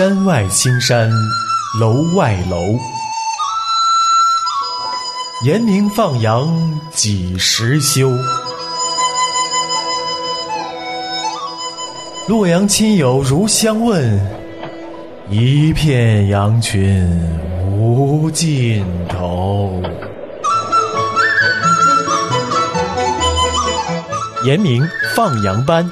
山外青山楼外楼，严明放羊几时休？洛阳亲友如相问，一片羊群无尽头。严明放羊班。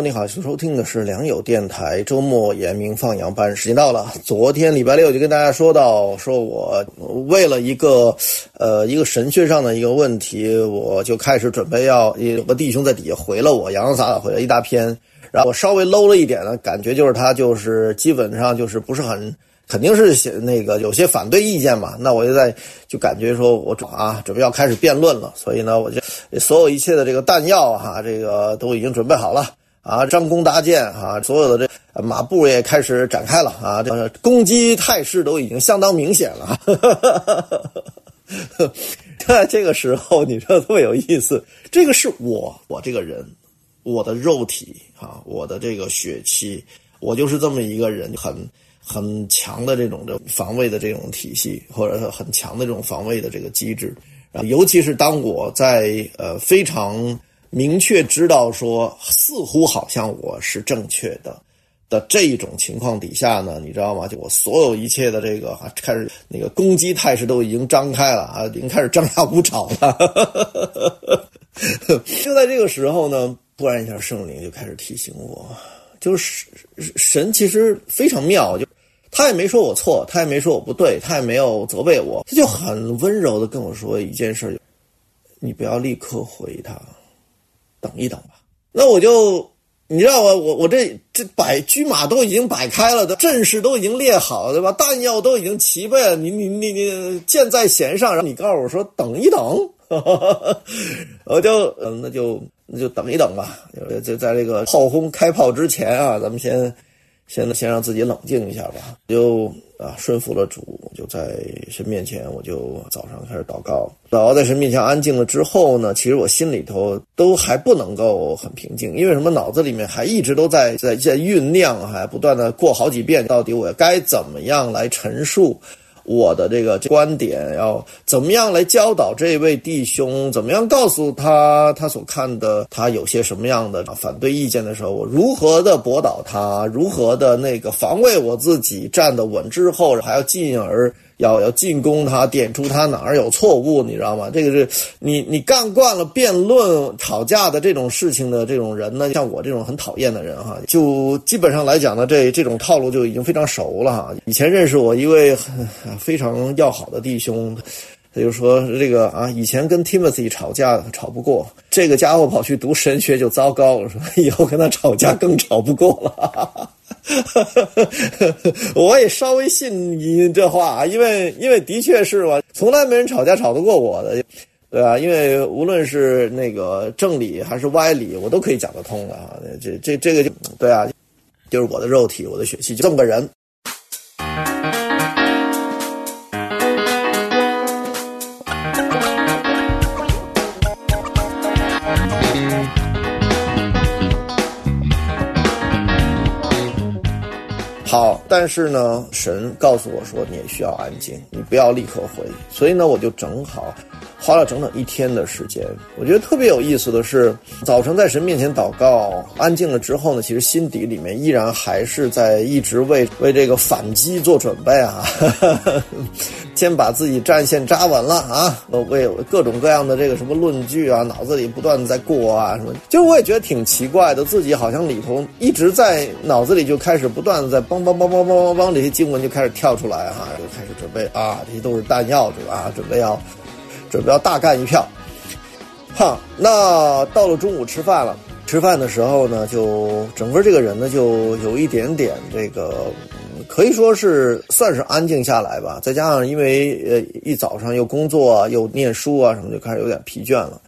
你好，收听的是良友电台周末严明放羊班，时间到了。昨天礼拜六就跟大家说到，说我为了一个呃一个神学上的一个问题，我就开始准备要有个弟兄在底下回了我洋洋洒洒回了一大篇，然后我稍微 low 了一点呢，感觉就是他就是基本上就是不是很。肯定是写那个有些反对意见嘛，那我就在就感觉说我准啊准备要开始辩论了，所以呢我就所有一切的这个弹药哈，这个都已经准备好了啊，张弓搭箭啊，所有的这马步也开始展开了啊，这个攻击态势都已经相当明显了。在这个时候，你说特别有意思，这个是我我这个人，我的肉体啊，我的这个血气，我就是这么一个人，很。很强的这种的防卫的这种体系，或者是很强的这种防卫的这个机制，尤其是当我在呃非常明确知道说似乎好像我是正确的的这一种情况底下呢，你知道吗？就我所有一切的这个啊，开始那个攻击态势都已经张开了啊，已经开始张牙舞爪了。就在这个时候呢，突然一下圣灵就开始提醒我，就是神其实非常妙，就。他也没说我错，他也没说我不对，他也没有责备我，他就很温柔的跟我说一件事：你不要立刻回他，等一等吧。那我就，你知道吗？我我这这摆车马都已经摆开了阵势都已经列好了，对吧？弹药都已经齐备了，你你你你箭在弦上，然后你告诉我说等一等，我就嗯，那就那就等一等吧。就在这个炮轰开炮之前啊，咱们先。先先让自己冷静一下吧，就啊顺服了主，就在神面前，我就早上开始祷告，祷告在神面前安静了之后呢，其实我心里头都还不能够很平静，因为什么？脑子里面还一直都在在在酝酿，还不断的过好几遍，到底我该怎么样来陈述。我的这个观点要怎么样来教导这位弟兄？怎么样告诉他他所看的他有些什么样的反对意见的时候，我如何的驳倒他？如何的那个防卫我自己站得稳之后，还要进而。要要进攻他，点出他哪儿有错误，你知道吗？这个是你你干惯了辩论、吵架的这种事情的这种人呢，像我这种很讨厌的人哈，就基本上来讲呢，这这种套路就已经非常熟了哈。以前认识我一位非常要好的弟兄，他就说这个啊，以前跟 Timothy 吵架吵不过，这个家伙跑去读神学就糟糕了，说以后跟他吵架更吵不过了。我也稍微信你这话啊，因为因为的确是嘛，从来没人吵架吵得过我的，对吧？因为无论是那个正理还是歪理，我都可以讲得通的啊。这这这个就对啊，就是我的肉体，我的血气，就这么个人。但是呢，神告诉我说，你也需要安静，你不要立刻回。所以呢，我就正好花了整整一天的时间。我觉得特别有意思的是，早晨在神面前祷告，安静了之后呢，其实心底里面依然还是在一直为为这个反击做准备啊。先把自己战线扎稳了啊！为各种各样的这个什么论据啊，脑子里不断的在过啊什么。其实我也觉得挺奇怪的，自己好像里头一直在脑子里就开始不断的在梆梆梆梆梆梆梆，这些经文就开始跳出来哈，就开始准备啊，这些都是弹药对吧？准备要准备要大干一票。哈，那到了中午吃饭了，吃饭的时候呢，就整个这个人呢就有一点点这个。可以说是算是安静下来吧，再加上因为呃一早上又工作又念书啊什么，就开始有点疲倦了。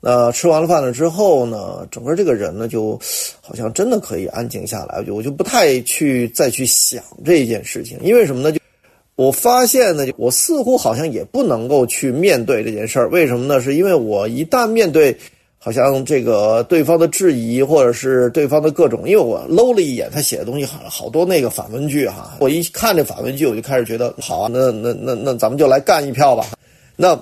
那吃完了饭了之后呢，整个这个人呢就好像真的可以安静下来，我就我就不太去再去想这件事情，因为什么呢？就我发现呢，我似乎好像也不能够去面对这件事儿。为什么呢？是因为我一旦面对，好像这个对方的质疑，或者是对方的各种，因为我搂了一眼他写的东西，好好多那个反问句哈。我一看这反问句，我就开始觉得好啊，那那那那咱们就来干一票吧。那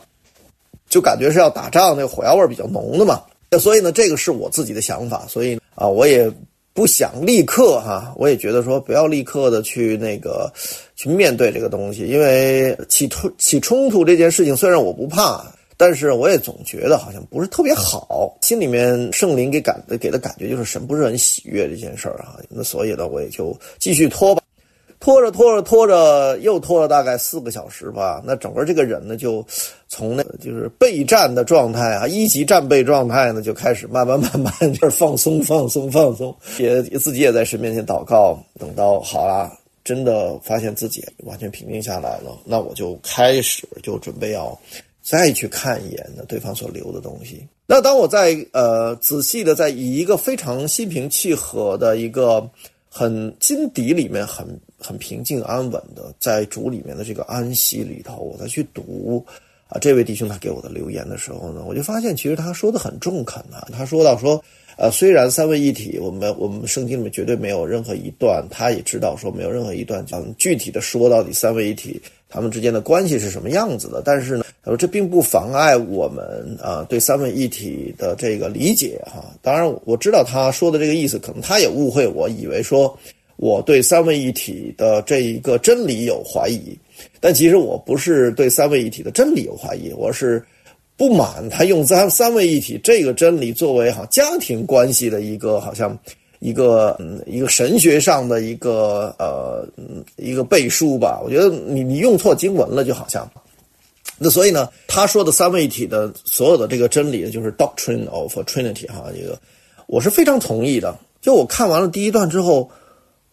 就感觉是要打仗，那火药味比较浓的嘛。所以呢，这个是我自己的想法。所以啊，我也。不想立刻哈，我也觉得说不要立刻的去那个去面对这个东西，因为起突起冲突这件事情，虽然我不怕，但是我也总觉得好像不是特别好，心里面圣灵给感给的感觉就是神不是很喜悦这件事儿啊。那所以呢，我也就继续拖吧。拖着拖着拖着，又拖了大概四个小时吧。那整个这个人呢，就从那就是备战的状态啊，一级战备状态呢，就开始慢慢慢慢就是放松放松放松，也自己也在神面前祷告。等到好了，真的发现自己完全平静下来了，那我就开始就准备要再去看一眼呢对方所留的东西。那当我在呃仔细的在以一个非常心平气和的一个很心底里面很。很平静安稳的，在主里面的这个安息里头，我再去读啊，这位弟兄他给我的留言的时候呢，我就发现其实他说的很中肯啊。他说到说，呃，虽然三位一体，我们我们圣经里面绝对没有任何一段，他也知道说没有任何一段讲具体的说到底三位一体他们之间的关系是什么样子的。但是呢，他说这并不妨碍我们啊对三位一体的这个理解哈。当然我知道他说的这个意思，可能他也误会我，以为说。我对三位一体的这一个真理有怀疑，但其实我不是对三位一体的真理有怀疑，我是不满他用三三位一体这个真理作为哈家庭关系的一个好像一个嗯一个神学上的一个呃一个背书吧。我觉得你你用错经文了，就好像那所以呢，他说的三位一体的所有的这个真理就是 doctrine of Trinity 哈，这个我是非常同意的。就我看完了第一段之后。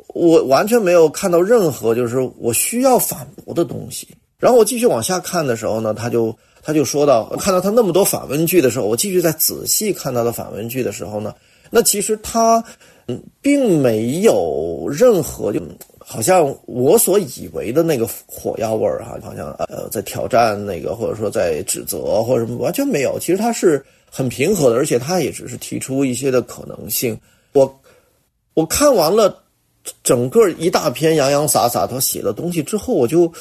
我完全没有看到任何就是我需要反驳的东西。然后我继续往下看的时候呢，他就他就说到，看到他那么多反问句的时候，我继续在仔细看他的反问句的时候呢，那其实他嗯并没有任何就好像我所以为的那个火药味儿哈，好像呃在挑战那个或者说在指责或者什么，完全没有。其实他是很平和的，而且他也只是提出一些的可能性。我我看完了。整个一大篇洋洋洒洒他写的东西之后，我就，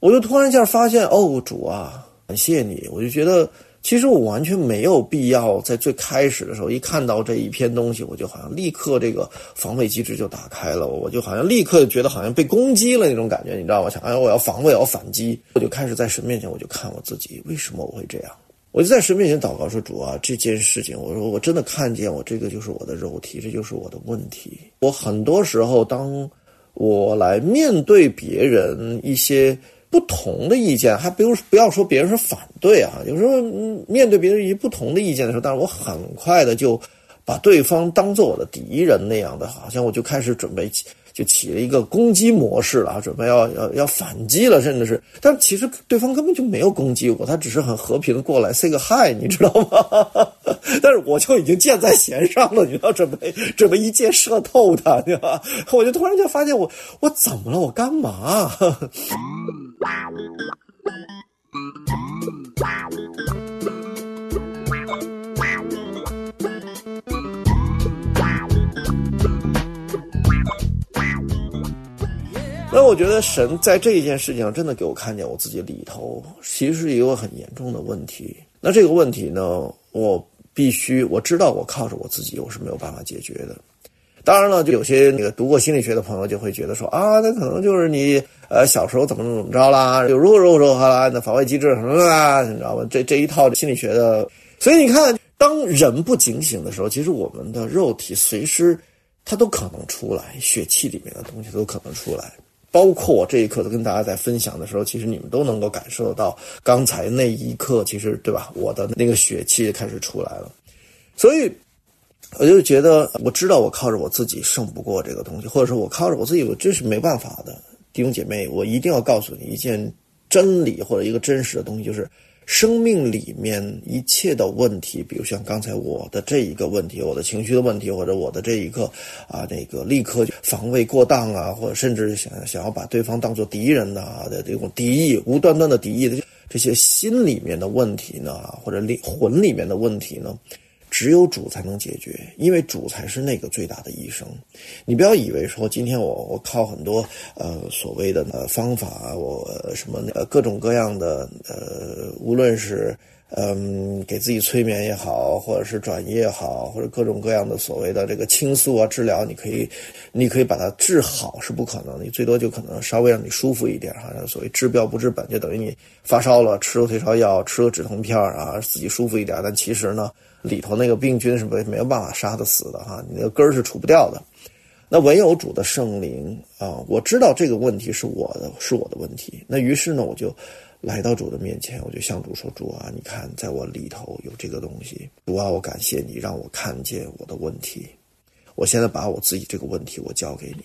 我就突然间发现，哦，主啊，感谢你！我就觉得，其实我完全没有必要在最开始的时候一看到这一篇东西，我就好像立刻这个防卫机制就打开了，我就好像立刻觉得好像被攻击了那种感觉，你知道吗？想，哎，我要防卫，我要反击，我就开始在神面前，我就看我自己，为什么我会这样？我就在神面前祷告说：“主啊，这件事情，我说我真的看见我这个就是我的肉体，这就是我的问题。我很多时候，当我来面对别人一些不同的意见，还不用不要说别人是反对啊，有时候面对别人一些不同的意见的时候，但是我很快的就把对方当做我的敌人那样的，好像我就开始准备。”就起了一个攻击模式了，准备要要要反击了，甚至是，但其实对方根本就没有攻击我，他只是很和平的过来 say 个 hi，你知道吗？但是我就已经箭在弦上了，你要准备准备一箭射透他，对吧？我就突然就发现我我怎么了？我干嘛？那我觉得神在这一件事情上真的给我看见我自己里头其实是一个很严重的问题。那这个问题呢，我必须我知道我靠着我自己我是没有办法解决的。当然了，就有些那个读过心理学的朋友就会觉得说啊，那可能就是你呃小时候怎么怎么着啦，有如何如何如何啦，那防卫机制什么啦，你知道吗？这这一套心理学的，所以你看，当人不警醒的时候，其实我们的肉体随时它都可能出来，血气里面的东西都可能出来。包括我这一刻跟大家在分享的时候，其实你们都能够感受到，刚才那一刻，其实对吧？我的那个血气开始出来了，所以我就觉得，我知道我靠着我自己胜不过这个东西，或者说我靠着我自己，我这是没办法的。弟兄姐妹，我一定要告诉你一件真理或者一个真实的东西，就是生命里面一切的问题，比如像刚才我的这一个问题，我的情绪的问题，或者我的这一个啊，那个立刻防卫过当啊，或者甚至想想要把对方当做敌人呐的这种敌意，无端端的敌意的这些心里面的问题呢，或者灵魂里面的问题呢？只有主才能解决，因为主才是那个最大的医生。你不要以为说今天我我靠很多呃所谓的呃方法，我什么呃各种各样的呃，无论是嗯给自己催眠也好，或者是转移也好，或者各种各样的所谓的这个倾诉啊治疗，你可以你可以把它治好是不可能，你最多就可能稍微让你舒服一点哈。所谓治标不治本，就等于你发烧了吃了退烧药，吃了止痛片啊，自己舒服一点，但其实呢。里头那个病菌是没没有办法杀得死的哈，你那个根儿是除不掉的。那唯有主的圣灵啊，我知道这个问题是我的，是我的问题。那于是呢，我就来到主的面前，我就向主说：“主啊，你看在我里头有这个东西。主啊，我感谢你让我看见我的问题。我现在把我自己这个问题我交给你。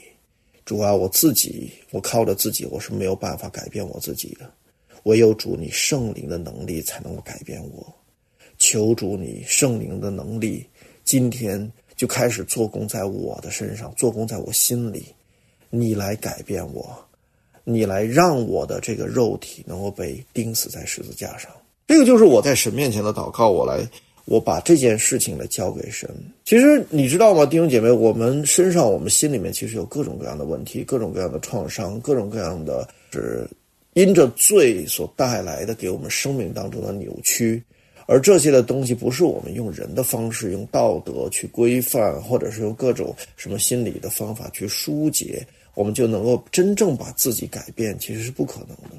主啊，我自己我靠着自己我是没有办法改变我自己的，唯有主你圣灵的能力才能够改变我。”求主你圣灵的能力，今天就开始做工在我的身上，做工在我心里。你来改变我，你来让我的这个肉体能够被钉死在十字架上。这个就是我在神面前的祷告。我来，我把这件事情来交给神。其实你知道吗，弟兄姐妹，我们身上、我们心里面其实有各种各样的问题，各种各样的创伤，各种各样的是因着罪所带来的给我们生命当中的扭曲。而这些的东西不是我们用人的方式、用道德去规范，或者是用各种什么心理的方法去疏解，我们就能够真正把自己改变，其实是不可能的。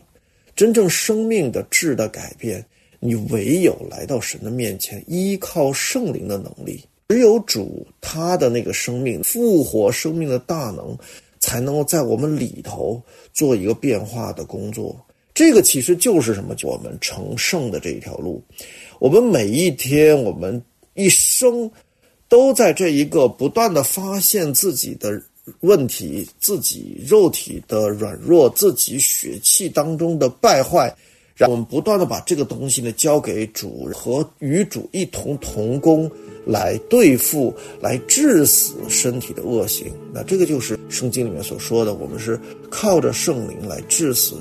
真正生命的质的改变，你唯有来到神的面前，依靠圣灵的能力，只有主他的那个生命复活生命的大能，才能够在我们里头做一个变化的工作。这个其实就是什么？我们成圣的这一条路。我们每一天，我们一生，都在这一个不断的发现自己的问题、自己肉体的软弱、自己血气当中的败坏，让我们不断的把这个东西呢交给主，和与主一同同工，来对付、来致死身体的恶行。那这个就是圣经里面所说的，我们是靠着圣灵来致死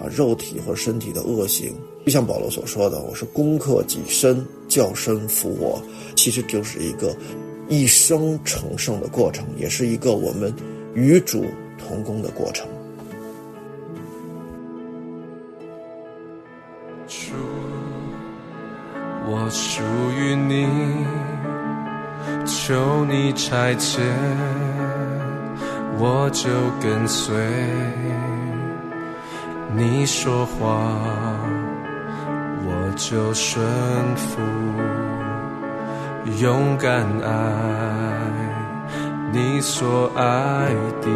啊肉体或身体的恶行。就像保罗所说的，我是攻克己身，叫身服我，其实就是一个一生成圣的过程，也是一个我们与主同工的过程。主，我属于你，求你差遣，我就跟随你说话。我就顺服，勇敢爱你所爱的。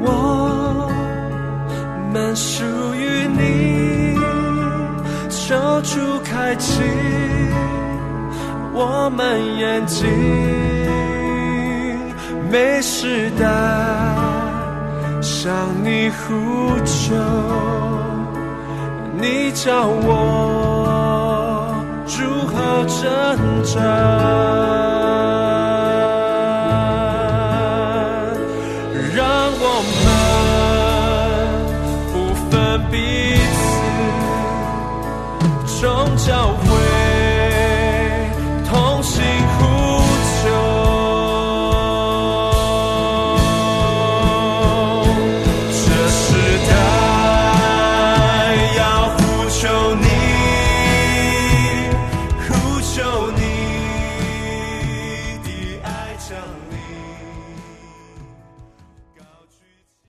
我们属于你，求主开启我们眼睛，没时代。向你呼求，你教我如何挣扎，让我们不分彼此。终教会。